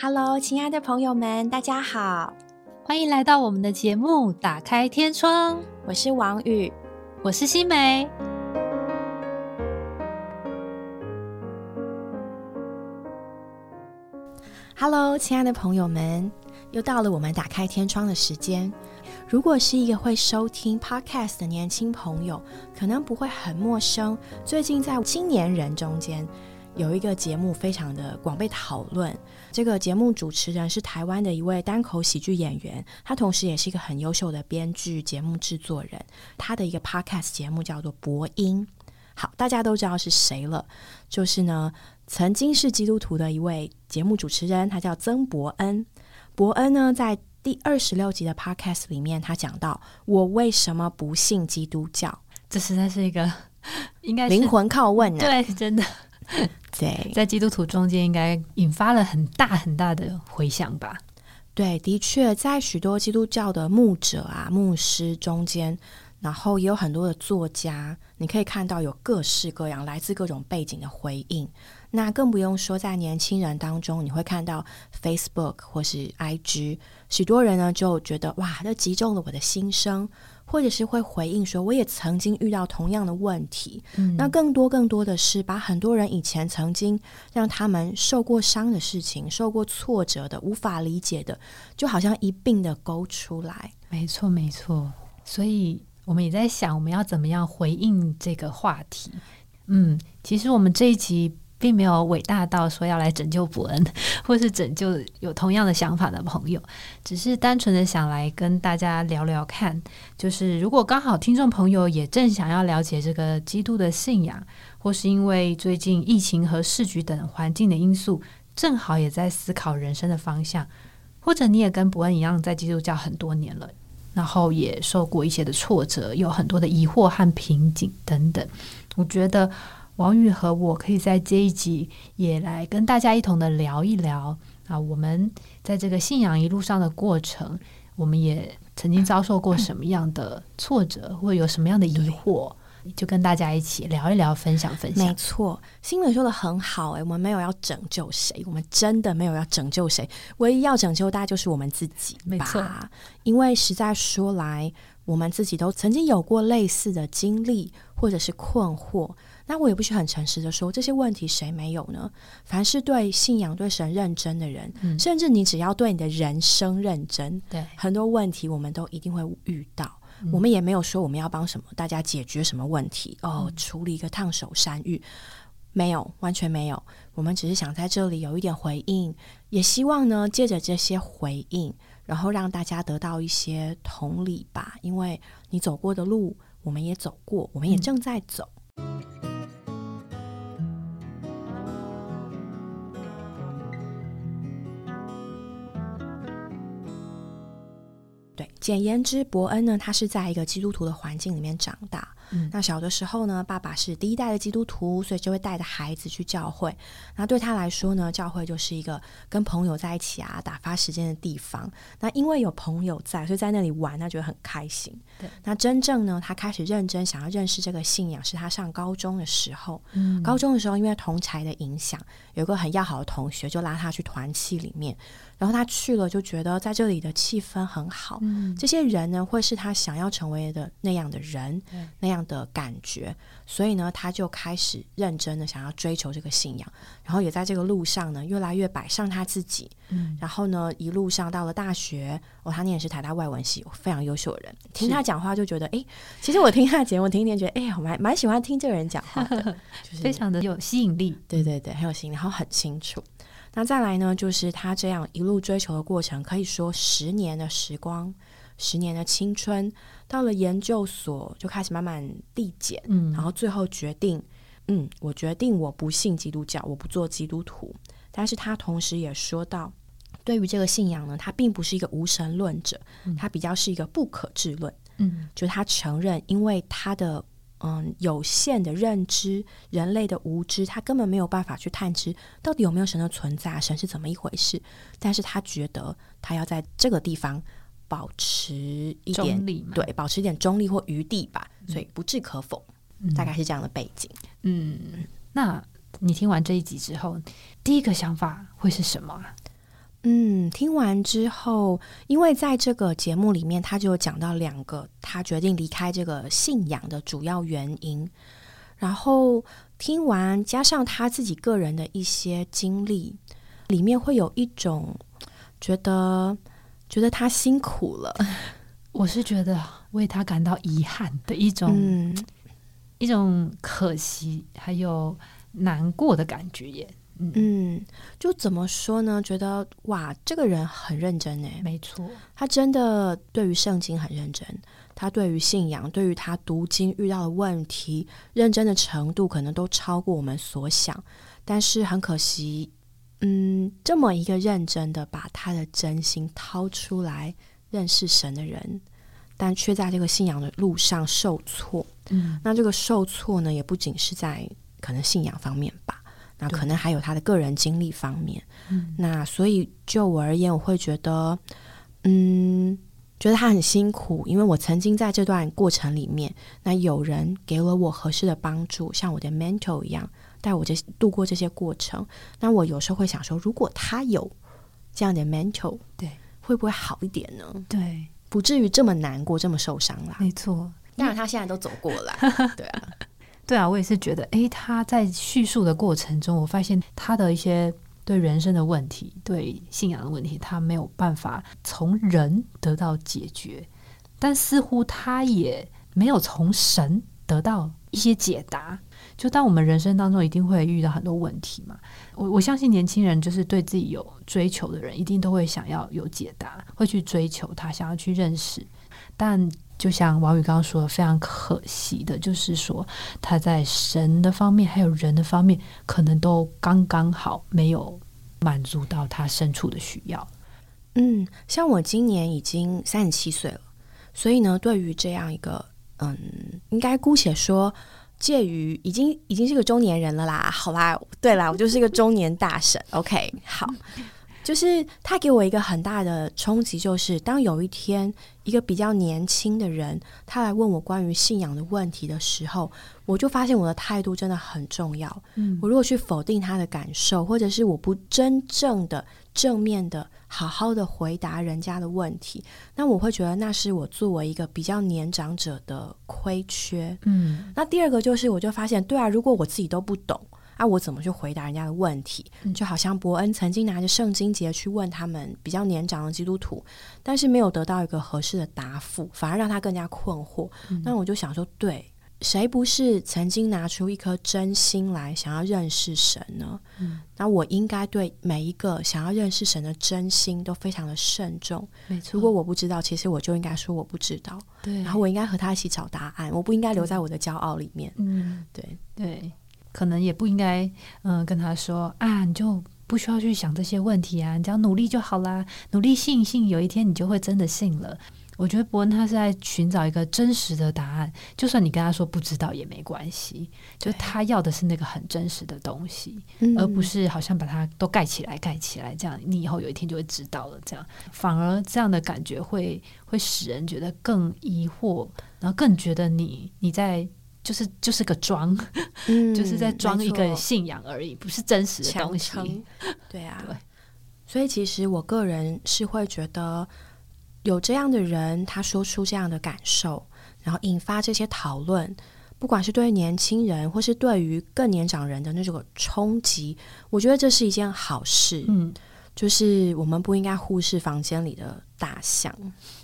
Hello，亲爱的朋友们，大家好，欢迎来到我们的节目《打开天窗》。我是王宇，我是新梅。Hello，亲爱的朋友们，又到了我们打开天窗的时间。如果是一个会收听 Podcast 的年轻朋友，可能不会很陌生。最近在青年人中间。有一个节目非常的广被讨论，这个节目主持人是台湾的一位单口喜剧演员，他同时也是一个很优秀的编剧、节目制作人。他的一个 podcast 节目叫做《博音》，好，大家都知道是谁了，就是呢，曾经是基督徒的一位节目主持人，他叫曾伯恩。伯恩呢，在第二十六集的 podcast 里面，他讲到我为什么不信基督教，这实在是一个应该灵魂拷问啊，对，真的。对，在基督徒中间应该引发了很大很大的回响吧？对，的确，在许多基督教的牧者啊、牧师中间，然后也有很多的作家，你可以看到有各式各样、来自各种背景的回应。那更不用说在年轻人当中，你会看到 Facebook 或是 IG，许多人呢就觉得哇，这击中了我的心声。或者是会回应说，我也曾经遇到同样的问题。嗯，那更多更多的是把很多人以前曾经让他们受过伤的事情、受过挫折的、无法理解的，就好像一并的勾出来。没错，没错。所以我们也在想，我们要怎么样回应这个话题？嗯，其实我们这一集。并没有伟大到说要来拯救伯恩，或是拯救有同样的想法的朋友，只是单纯的想来跟大家聊聊看。就是如果刚好听众朋友也正想要了解这个基督的信仰，或是因为最近疫情和市局等环境的因素，正好也在思考人生的方向，或者你也跟伯恩一样在基督教很多年了，然后也受过一些的挫折，有很多的疑惑和瓶颈等等，我觉得。王宇和我可以在这一集也来跟大家一同的聊一聊。啊，我们在这个信仰一路上的过程，我们也曾经遭受过什么样的挫折，或有什么样的疑惑，就跟大家一起聊一聊，分享分享。没错，新闻说的很好，诶，我们没有要拯救谁，我们真的没有要拯救谁，唯一要拯救大家就是我们自己，没错。因为实在说来，我们自己都曾经有过类似的经历，或者是困惑。那我也不是很诚实的说，这些问题谁没有呢？凡是对信仰、对神认真的人，甚至你只要对你的人生认真，对很多问题，我们都一定会遇到。我们也没有说我们要帮什么大家解决什么问题哦，处理一个烫手山芋，没有，完全没有。我们只是想在这里有一点回应，也希望呢，借着这些回应，然后让大家得到一些同理吧。因为你走过的路，我们也走过，我们也正在走。对，简言之，伯恩呢，他是在一个基督徒的环境里面长大。那小的时候呢，爸爸是第一代的基督徒，所以就会带着孩子去教会。那对他来说呢，教会就是一个跟朋友在一起啊，打发时间的地方。那因为有朋友在，所以在那里玩，他觉得很开心。对，那真正呢，他开始认真想要认识这个信仰，是他上高中的时候。嗯，高中的时候，因为同才的影响，有个很要好的同学就拉他去团契里面。然后他去了，就觉得在这里的气氛很好。嗯，这些人呢，会是他想要成为的那样的人，那样的感觉。所以呢，他就开始认真的想要追求这个信仰。然后也在这个路上呢，越来越摆上他自己。嗯，然后呢，一路上到了大学，哦，他念的是台大外文系，非常优秀的人。听他讲话就觉得，哎，其实我听他的节目，听一听觉得，哎，我蛮蛮喜欢听这个人讲话的，就是非常的有吸引力。对对对，很有吸引力，然后很清楚。那再来呢，就是他这样一路追求的过程，可以说十年的时光，十年的青春，到了研究所就开始慢慢递减，嗯，然后最后决定，嗯，我决定我不信基督教，我不做基督徒。但是他同时也说到，对于这个信仰呢，他并不是一个无神论者，他比较是一个不可置论，嗯，就他承认，因为他的。嗯，有限的认知，人类的无知，他根本没有办法去探知到底有没有神的存在，神是怎么一回事。但是他觉得他要在这个地方保持一点对，保持一点中立或余地吧，所以不置可否，大概是这样的背景。嗯，那你听完这一集之后，第一个想法会是什么？嗯，听完之后，因为在这个节目里面，他就有讲到两个他决定离开这个信仰的主要原因。然后听完，加上他自己个人的一些经历，里面会有一种觉得觉得他辛苦了。我是觉得为他感到遗憾的一种，嗯一种可惜，还有难过的感觉耶。嗯，嗯，就怎么说呢？觉得哇，这个人很认真诶，没错，他真的对于圣经很认真，他对于信仰，对于他读经遇到的问题，认真的程度可能都超过我们所想。但是很可惜，嗯，这么一个认真的把他的真心掏出来认识神的人，但却在这个信仰的路上受挫。嗯，那这个受挫呢，也不仅是在可能信仰方面吧，那可能还有他的个人经历方面。嗯那所以就我而言，我会觉得，嗯，觉得他很辛苦，因为我曾经在这段过程里面，那有人给了我合适的帮助，像我的 mentor 一样，带我这度过这些过程。那我有时候会想说，如果他有这样的 mental，对，会不会好一点呢？对，不至于这么难过，这么受伤啦。没错。当然，他现在都走过了，对啊，对啊，我也是觉得，诶，他在叙述的过程中，我发现他的一些对人生的问题、对信仰的问题，他没有办法从人得到解决，但似乎他也没有从神得到一些解答。就当我们人生当中一定会遇到很多问题嘛，我我相信年轻人就是对自己有追求的人，一定都会想要有解答，会去追求他，想要去认识。但就像王宇刚刚说的，非常可惜的，就是说他在神的方面还有人的方面，可能都刚刚好没有满足到他深处的需要。嗯，像我今年已经三十七岁了，所以呢，对于这样一个，嗯，应该姑且说，介于已经已经是个中年人了啦。好啦，对啦，我就是一个中年大神。OK，好，就是他给我一个很大的冲击，就是当有一天一个比较年轻的人，他来问我关于信仰的问题的时候，我就发现我的态度真的很重要。嗯我如果去否定他的感受，或者是我不真正的正面的好好的回答人家的问题，那我会觉得那是我作为一个比较年长者的亏缺。嗯那第二个就是，我就发现，对啊，如果我自己都不懂啊，我怎么去回答人家的问题？嗯就好像伯恩曾经拿着圣经节去问他们比较年长的基督徒，但是没有得到一个合适的答复，反而让他更加困惑。嗯那我就想说，对。谁不是曾经拿出一颗真心来想要认识神呢？嗯那我应该对每一个想要认识神的真心都非常的慎重。没错。如果我不知道，其实我就应该说我不知道，对，然后我应该和他一起找答案，我不应该留在我的骄傲里面。嗯对，对，可能也不应该嗯跟他说啊，你就不需要去想这些问题啊，你只要努力就好啦，努力信一信，有一天你就会真的信了。我觉得伯恩他是在寻找一个真实的答案，就算你跟他说不知道也没关系，就他要的是那个很真实的东西，嗯。而不是好像把它都盖起来、盖起来，这样你以后有一天就会知道了。这样。反而这样的感觉会会使人觉得更疑惑，然后更觉得你你在就是就是个装，嗯就是在装一个信仰而已，不是真实的东西。对啊，对。所以其实我个人是会觉得，有这样的人，他说出这样的感受，然后引发这些讨论，不管是对于年轻人，或是对于更年长人的那种冲击，我觉得这是一件好事。嗯，就是我们不应该忽视房间里的大象，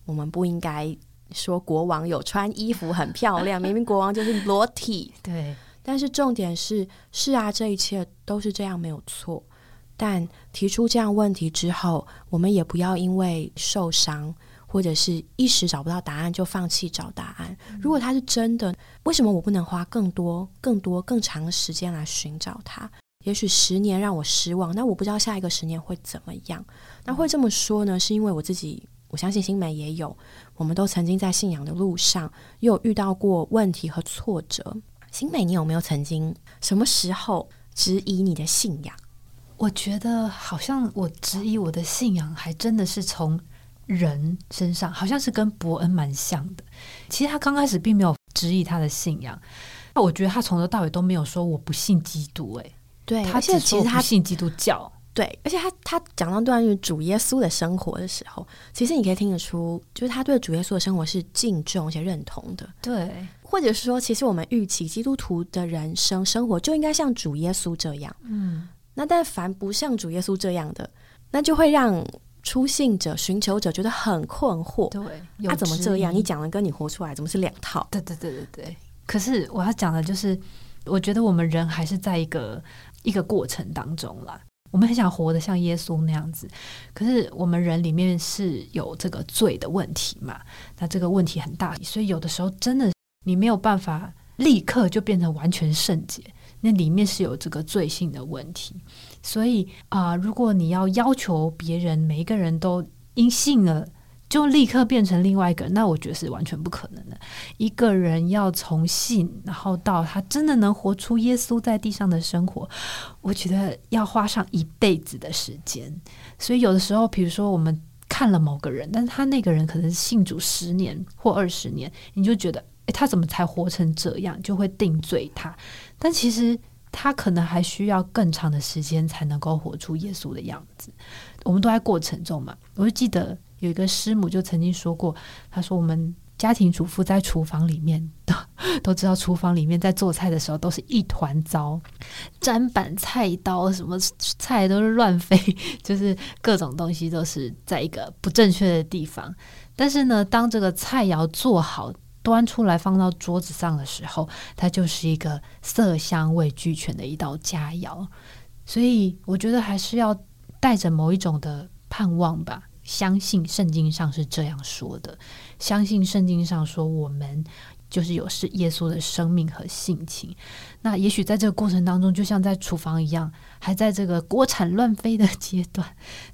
我们不应该说国王有穿衣服很漂亮，明明国王就是裸体。对，但是重点是，是啊，这一切都是这样，没有错。但提出这样问题之后，我们也不要因为受伤或者是一时找不到答案就放弃找答案。如果它是真的，为什么我不能花更多、更多、更长的时间来寻找它？也许十年让我失望，那我不知道下一个十年会怎么样。那会这么说呢，是因为我自己，我相信新美也有，我们都曾经在信仰的路上也有遇到过问题和挫折。新美，你有没有曾经什么时候质疑你的信仰？我觉得好像我质疑我的信仰，还真的是从人身上，好像是跟伯恩蛮像的。其实他刚开始并没有质疑他的信仰，那我觉得他从头到尾都没有说我不信基督、欸，对，他其实他信基督教。对，而且他他讲到关于主耶稣的生活的时候，其实你可以听得出，就是他对主耶稣的生活是敬重而且认同的。对，或者是说，其实我们预期基督徒的人生生活就应该像主耶稣这样。嗯，那但凡不像主耶稣这样的，那就会让出信者、寻求者觉得很困惑。对，他怎么这样？你讲的跟你活出来怎么是两套？对对对对对。可是我要讲的就是，我觉得我们人还是在一个一个过程当中啦。我们很想活得像耶稣那样子，可是我们人里面是有这个罪的问题嘛？那这个问题很大，所以有的时候真的你没有办法立刻就变成完全圣洁，那里面是有这个罪性的问题。所以啊、如果你要要求别人每一个人都因信了。就立刻变成另外一个人，那我觉得是完全不可能的。一个人要从信，然后到他真的能活出耶稣在地上的生活，我觉得要花上一辈子的时间。所以有的时候，比如说我们看了某个人，但是他那个人可能是信主十年或二十年，你就觉得，诶，他怎么才活成这样，就会定罪他。但其实他可能还需要更长的时间才能够活出耶稣的样子。我们都在过程中嘛，我就记得有一个师母就曾经说过，她说我们家庭主妇在厨房里面都都知道，厨房里面在做菜的时候都是一团糟，砧板、菜刀什么菜都是乱飞，就是各种东西都是在一个不正确的地方。但是呢，当这个菜肴做好。端出来放到桌子上的时候，它就是一个色香味俱全的一道佳肴。所以，我觉得还是要带着某一种的盼望吧，相信圣经上是这样说的，相信圣经上说我们就是有是耶稣的生命和性情。那也许在这个过程当中，就像在厨房一样，还在这个锅铲乱飞的阶段，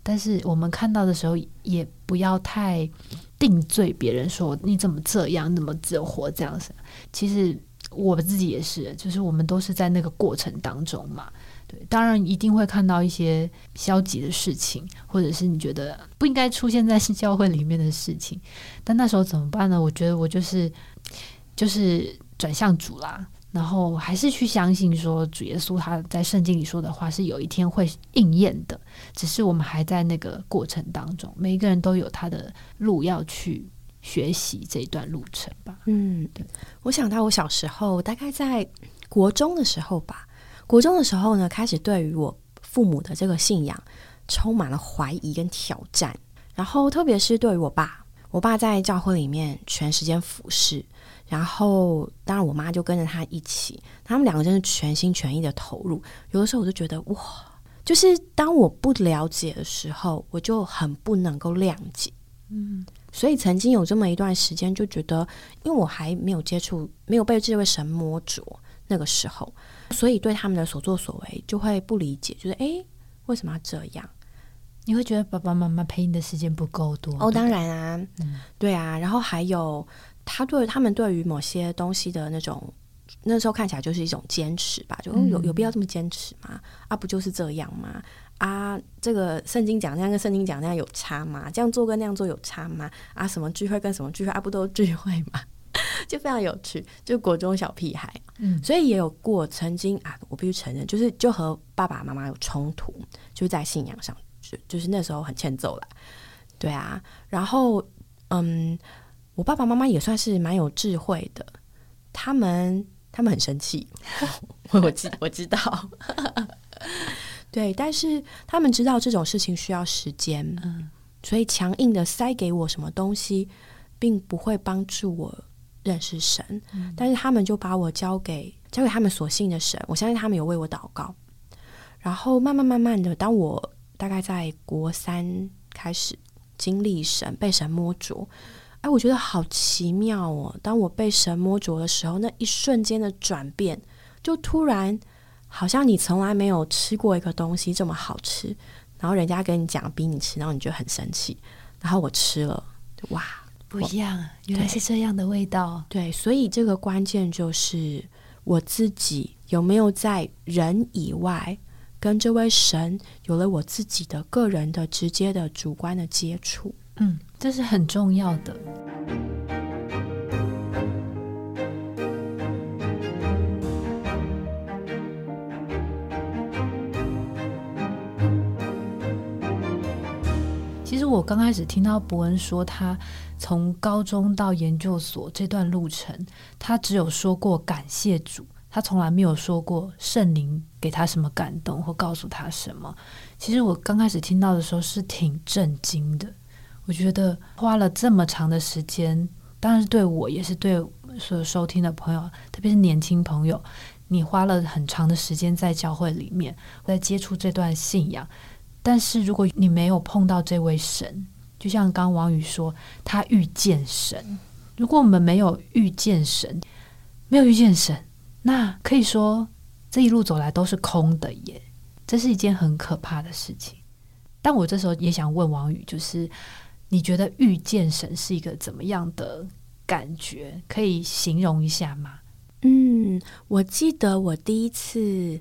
但是我们看到的时候，也不要太定罪别人说你怎么这样，怎么只有活这样子。其实我自己也是，就是我们都是在那个过程当中嘛。对，当然一定会看到一些消极的事情，或者是你觉得不应该出现在 教会里面的事情，但那时候怎么办呢？我觉得我就是就是转向主啦，然后还是去相信说主耶稣他在圣经里说的话是有一天会应验的，只是我们还在那个过程当中，每一个人都有他的路要去学习这一段路程吧。嗯，我想到我小时候，大概在国中的时候吧。国中的时候呢，开始对于我父母的这个信仰充满了怀疑跟挑战。然后，特别是对于我爸，我爸在教会里面全时间服侍，然后当然我妈就跟着他一起，他们两个真是全心全意的投入。有的时候我就觉得哇，就是当我不了解的时候，我就很不能够谅解。嗯，所以曾经有这么一段时间，就觉得因为我还没有接触，没有被这位神摸着，那个时候，所以对他们的所作所为就会不理解，就是诶，为什么要这样？你会觉得爸爸妈妈陪你的时间不够多哦，当然啊，嗯对啊，然后还有他对他们对于某些东西的那种。那时候看起来就是一种坚持吧，就、哦有有必要这么坚持吗？啊，不就是这样吗？啊，这个圣经讲那样跟圣经讲那样有差吗？这样做跟那样做有差吗？啊，什么聚会跟什么聚会啊，不都是聚会吗？就非常有趣，就国中小屁孩，嗯所以也有过曾经啊，我必须承认，就是就和爸爸妈妈有冲突，就是在信仰上，就就是那时候很欠揍了，对啊，然后嗯，我爸爸妈妈也算是蛮有智慧的，他们他们很生气，我 我知我知道，对，但是他们知道这种事情需要时间，嗯所以强硬的塞给我什么东西，并不会帮助我认识神。嗯但是他们就把我交给交给他们所信的神，我相信他们有为我祷告。然后慢慢慢慢的，当我大概在国三开始经历神被神摸着，哎，我觉得好奇妙哦！当我被神摸着的时候，那一瞬间的转变，就突然好像你从来没有吃过一个东西这么好吃，然后人家跟你讲逼你吃，然后你就很生气，然后我吃了，哇！不一样啊，原来是这样的味道。对，所以这个关键就是我自己有没有在人以外，跟这位神有了我自己的个人的直接的主观的接触。嗯，这是很重要的。其实我刚开始听到伯恩说他从高中到研究所这段路程，他只有说过感谢主，他从来没有说过圣灵给他什么感动或告诉他什么。其实我刚开始听到的时候是挺震惊的。我觉得花了这么长的时间，当然是对我，也是对所有收听的朋友，特别是年轻朋友，你花了很长的时间在教会里面，在接触这段信仰。但是如果你没有碰到这位神，就像刚王宇说，他遇见神。如果我们没有遇见神，没有遇见神，那可以说这一路走来都是空的耶。这是一件很可怕的事情。但我这时候也想问王宇，就是你觉得遇见神是一个怎么样的感觉？可以形容一下吗？嗯，我记得我第一次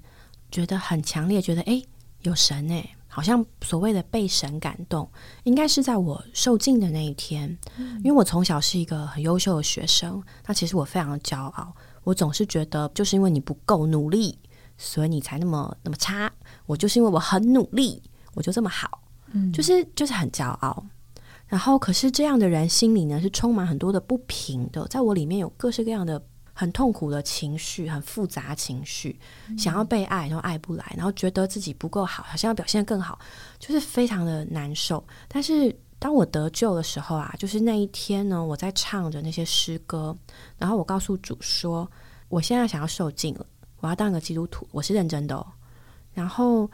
觉得很强烈，觉得诶有神诶。好像所谓的被神感动，应该是在我受尽的那一天。因为我从小是一个很优秀的学生，那其实我非常的骄傲。我总是觉得，就是因为你不够努力，所以你才那么那么差。我就是因为我很努力，我就这么好。嗯，就是就是很骄傲。然后，可是这样的人心里呢，是充满很多的不平的，在我里面有各式各样的。很痛苦的情绪，很复杂情绪，想要被爱，然后爱不来，然后觉得自己不够好，好像要表现更好，就是非常的难受。但是当我得救的时候啊，就是那一天呢，我在唱着那些诗歌，然后我告诉主说，我现在想要受尽了，我要当个基督徒，我是认真的。哦。然后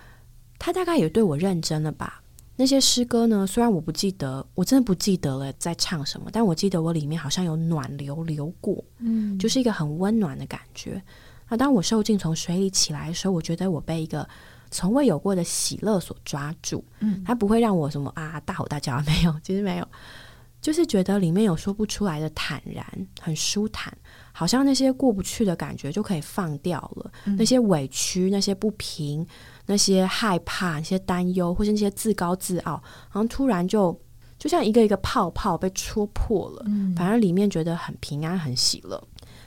他大概也对我认真了吧。那些诗歌呢？虽然我不记得，我真的不记得了在唱什么，但我记得我里面好像有暖流流过，嗯，就是一个很温暖的感觉。那当我受尽从水里起来的时候，我觉得我被一个从未有过的喜乐所抓住，嗯，它不会让我什么啊大吼大叫，没有，其实没有，就是觉得里面有说不出来的坦然，很舒坦，好像那些过不去的感觉就可以放掉了，那些委屈，那些不平。那些害怕、那些担忧，或是那些自高自傲，好像突然就就像一个一个泡泡被戳破了。嗯，反而里面觉得很平安、很喜乐。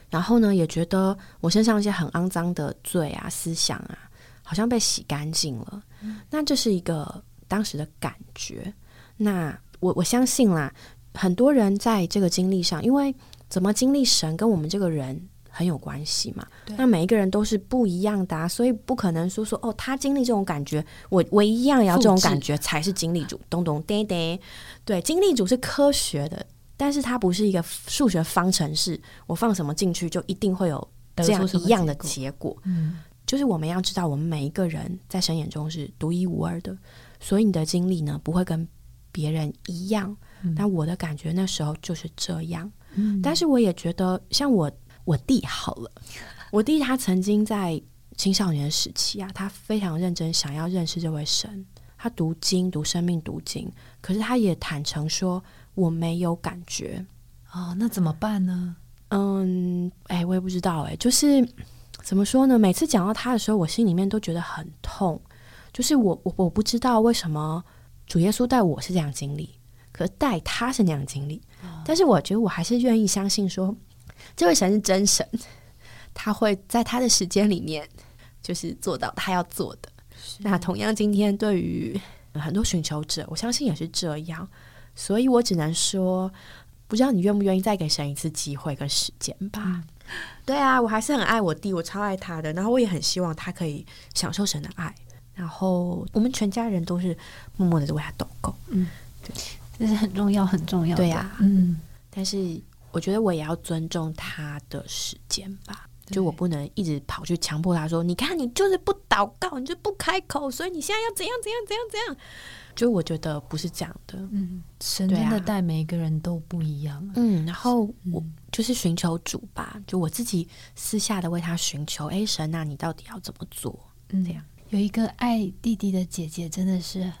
然后呢，也觉得我身上一些很肮脏的罪啊、思想啊，好像被洗干净了。那这是一个当时的感觉。那我我相信啦，很多人在这个经历上，因为怎么经历神跟我们这个人。很有关系嘛？那每一个人都是不一样的，所以不可能说说哦，他经历这种感觉，我我一样要这种感觉才是经历主。咚咚叮叮，对，经历主是科学的，但是它不是一个数学方程式，我放什么进去就一定会有这样一样的结果。嗯，就是我们要知道，我们每一个人在神眼中是独一无二的，所以你的经历呢不会跟别人一样。但我的感觉那时候就是这样。嗯，但是我也觉得，像我。我弟好了，我弟他曾经在青少年时期啊，他非常认真想要认识这位神，他读经读生命读经，可是他也坦诚说我没有感觉哦，那怎么办呢？嗯，哎，我也不知道，哎，就是怎么说呢？每次讲到他的时候，我心里面都觉得很痛，就是我我我不知道为什么主耶稣带我是这样经历，可是带他是那样经历，但是我觉得我还是愿意相信说。这位神是真神，他会在他的时间里面，就是做到他要做的。那同样，今天对于很多寻求者，我相信也是这样。所以我只能说，不知道你愿不愿意再给神一次机会跟时间吧。对啊，我还是很爱我弟，我超爱他的。然后我也很希望他可以享受神的爱。然后我们全家人都是默默的为他祷告。嗯，对，这是很重要，很重要。对呀，嗯，但是。我觉得我也要尊重他的时间吧，就我不能一直跑去强迫他说：“你看，你就是不祷告，你就不开口，所以你现在要怎样怎样怎样怎样。”就我觉得不是这样的。嗯，神真的待每一个人都不一样。嗯，然后我就是寻求主吧，就我自己私下的为他寻求。哎，神啊，你到底要怎么做？嗯，这样有一个爱弟弟的姐姐，真的是。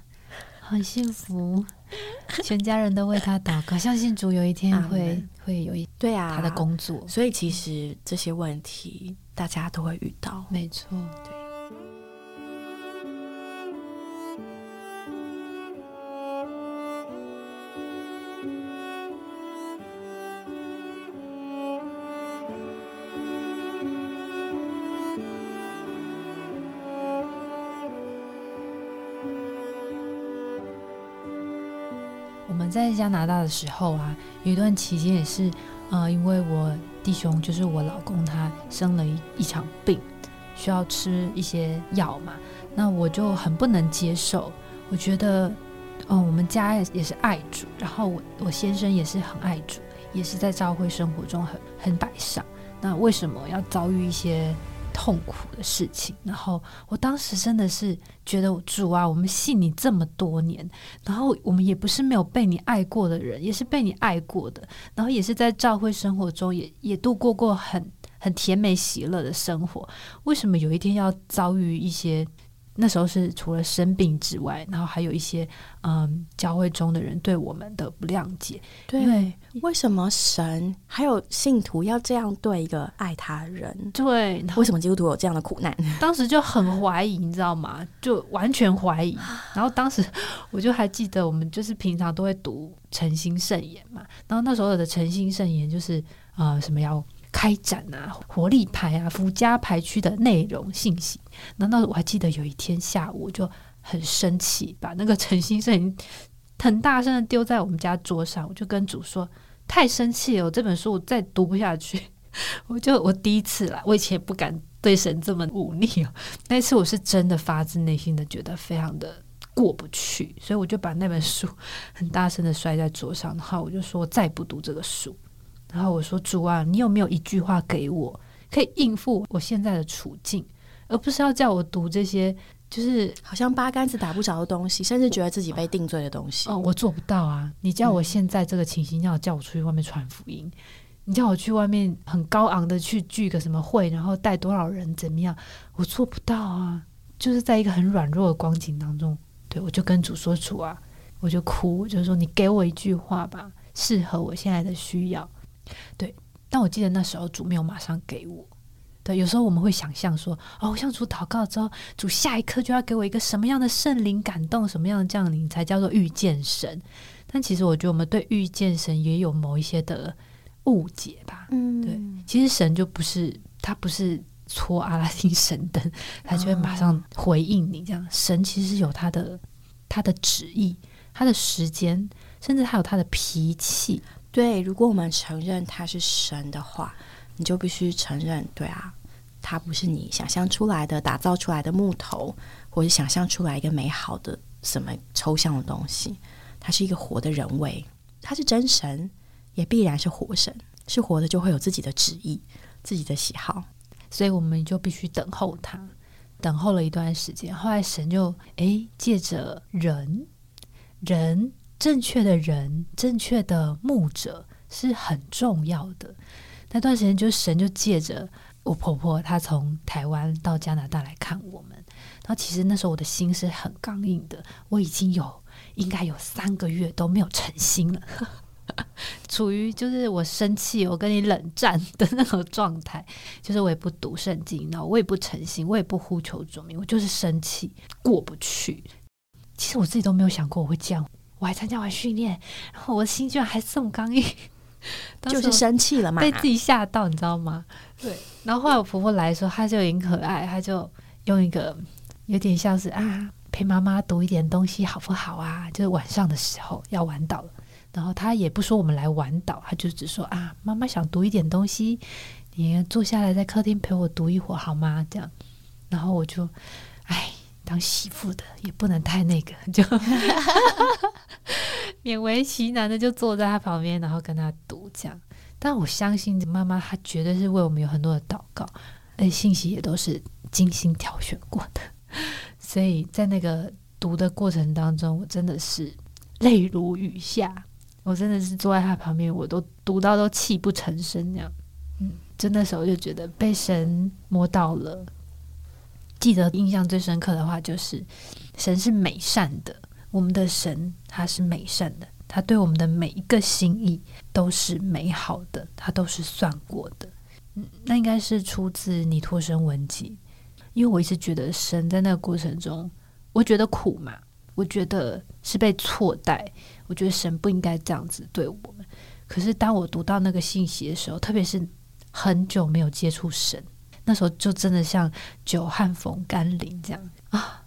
很幸福，全家人都为他祷告，相信主有一天会会有一对啊。他的工作，所以其实这些问题大家都会遇到，没错，对。在加拿大的时候啊，有一段期间也是，呃，因为我弟兄就是我老公，他生了一一场病，需要吃一些药嘛，那我就很不能接受。我觉得，嗯，我们家也是爱主，然后我我先生也是很爱主，也是在教会生活中很很摆上。那为什么要遭遇一些？痛苦的事情，然后我当时真的是觉得主啊，我们信你这么多年，然后我们也不是没有被你爱过的人，也是被你爱过的，然后也是在教会生活中也也度过过很很甜美喜乐的生活，为什么有一天要遭遇一些？那时候是除了生病之外，然后还有一些嗯教会中的人对我们的不谅解。对，为什么神还有信徒要这样对一个爱他的人？对，为什么基督徒有这样的苦难？当时就很怀疑，你知道吗？就完全怀疑。然后当时我就还记得，我们就是平常都会读诚心圣言嘛。然后那时候的诚心圣言就是啊什么要。开展啊，活力牌啊，附加牌区的内容信息。难道我还记得有一天下午，我就很生气，把那个诚心圣很大声的丢在我们家桌上。我就跟主说：“太生气了，这本书我再读不下去。”我就我第一次啦，我以前不敢对神这么忤逆哦。那次我是真的发自内心的觉得非常的过不去，所以我就把那本书很大声的摔在桌上，然后我就说：“我再不读这个书。”然后我说：“主啊，你有没有一句话给我，可以应付我现在的处境，而不是要叫我读这些，就是好像八竿子打不着的东西，甚至觉得自己被定罪的东西。”哦，我做不到啊！你叫我现在这个情形，要叫我出去外面传福音，你叫我去外面很高昂的去聚个什么会，然后带多少人怎么样？我做不到啊！就是在一个很软弱的光景当中，对我就跟主说：“主啊，我就哭，就是说你给我一句话吧，适合我现在的需要。”对，但我记得那时候主没有马上给我。对，有时候我们会想象说，哦，向主祷告之后，主下一刻就要给我一个什么样的圣灵感动，什么样的降临才叫做遇见神？但其实我觉得我们对遇见神也有某一些的误解吧。嗯，对，其实神就不是他不是戳阿拉丁神灯，他就会马上回应你。这样，神其实有他的他的旨意，他的时间，甚至还有他的脾气。对，如果我们承认他是神的话，你就必须承认，对啊，他不是你想象出来的、打造出来的木头，或者想象出来一个美好的什么抽象的东西。他是一个活的人为，他是真神，也必然是活神。是活的，就会有自己的旨意、自己的喜好，所以我们就必须等候他。等候了一段时间，后来神就诶借着人，人。正确的人，正确的牧者是很重要的。那段时间，就神就借着我婆婆，她从台湾到加拿大来看我们。然后，其实那时候我的心是很刚硬的，我已经有应该有三个月都没有诚心了，处于就是我生气，我跟你冷战的那种状态。就是我也不读圣经，然后我也不诚心，我也不呼求主名，我就是生气过不去。其实我自己都没有想过我会这样。我还参加完训练，然后我的心居然还这么刚硬，就是生气了嘛，被自己吓到，你知道吗？对。然后后来我婆婆来的时候，她就很可爱，她就用一个有点像是啊，陪妈妈读一点东西好不好啊？就是晚上的时候要玩到了，然后她也不说我们来玩到，她就只说啊，妈妈想读一点东西，你坐下来在客厅陪我读一会儿好吗？这样，然后我就，哎。当媳妇的也不能太那个，就 勉为其难的就坐在他旁边，然后跟他读这样。但我相信妈妈她绝对是为我们有很多的祷告，而且信息也都是精心挑选过的。所以在那个读的过程当中，我真的是泪如雨下。我真的是坐在他旁边，我都读到都泣不成声那样。嗯，就那时候就觉得被神摸到了。记得印象最深刻的话就是，神是美善的，我们的神他是美善的，他对我们的每一个心意都是美好的，他都是算过的。那应该是出自《你脱身文集》，因为我一直觉得神在那个过程中，我觉得苦嘛，我觉得是被错待，我觉得神不应该这样子对我们。可是当我读到那个信息的时候，特别是很久没有接触神。那时候就真的像久旱逢甘霖这样啊，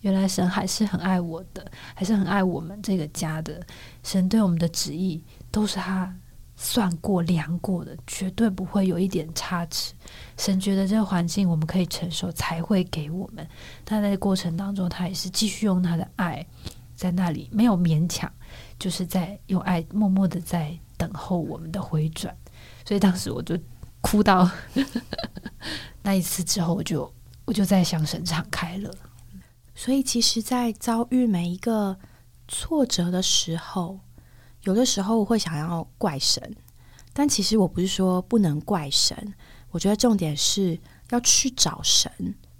原来神还是很爱我的，还是很爱我们这个家的。神对我们的旨意都是他算过、量过的，绝对不会有一点差池。神觉得这个环境我们可以承受，才会给我们。他在过程当中，他也是继续用他的爱在那里，没有勉强，就是在用爱默默的在等候我们的回转。所以当时我就哭到 那一次之后，我就我就在向神敞开了。所以，其实，在遭遇每一个挫折的时候，有的时候我会想要怪神，但其实我不是说不能怪神。我觉得重点是要去找神，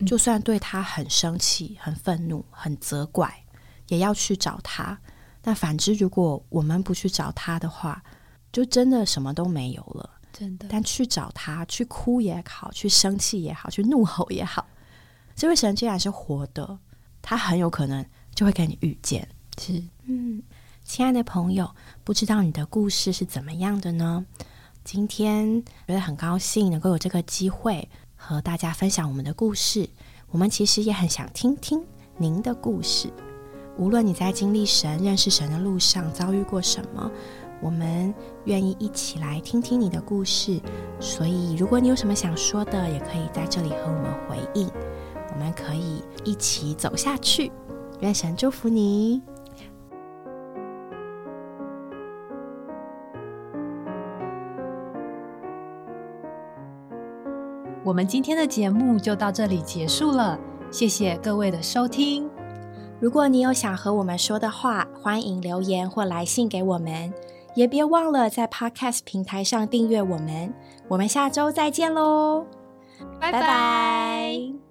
就算对他很生气、很愤怒、很责怪，也要去找他。那反之，如果我们不去找他的话，就真的什么都没有了。真的，但去找他，去哭也好，去生气也好，去怒吼也好，这位神既然是活的。他很有可能就会跟你遇见，是嗯，亲爱的朋友，不知道你的故事是怎么样的呢？今天觉得很高兴能够有这个机会和大家分享我们的故事。我们其实也很想听听您的故事。无论你在经历神、认识神的路上遭遇过什么，我们愿意一起来听听你的故事。所以，如果你有什么想说的，也可以在这里和我们回应。我们可以一起走下去，愿神祝福你。我们今天的节目就到这里结束了，谢谢各位的收听。如果你有想和我们说的话，欢迎留言或来信给我们，也别忘了在 Podcast 平台上订阅我们。我们下周再见喽，拜拜。